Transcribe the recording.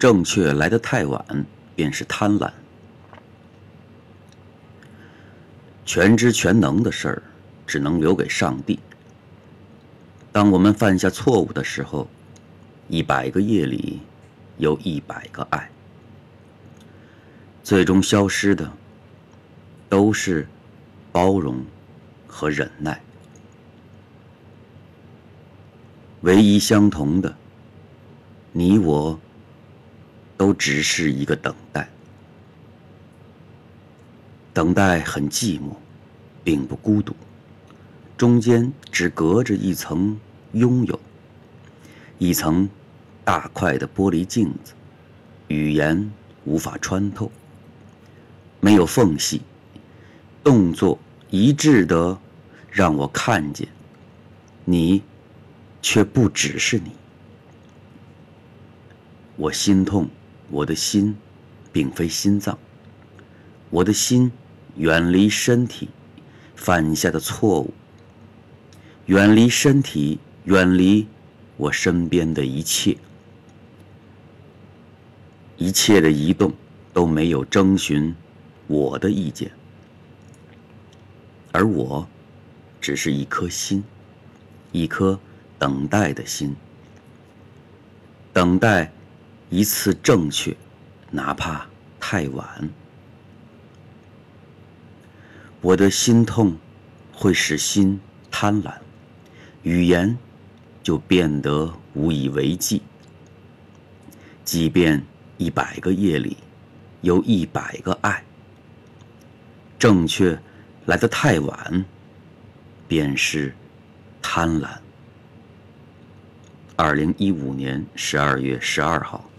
正确来得太晚，便是贪婪。全知全能的事儿，只能留给上帝。当我们犯下错误的时候，一百个夜里有一百个爱，最终消失的都是包容和忍耐。唯一相同的，你我都只是一个等待。等待很寂寞，并不孤独。中间只隔着一层拥有，一层大块的玻璃镜子，语言无法穿透，没有缝隙，动作一致的让我看见，你却不只是你。我心痛，我的心并非心脏，我的心远离身体犯下的错误。远离身体，远离我身边的一切，一切的移动都没有征询我的意见，而我只是一颗心，一颗等待的心，等待一次正确，哪怕太晚。我的心痛会使心贪婪。语言就变得无以为继。即便一百个夜里有一百个爱，正确来得太晚，便是贪婪。二零一五年十二月十二号。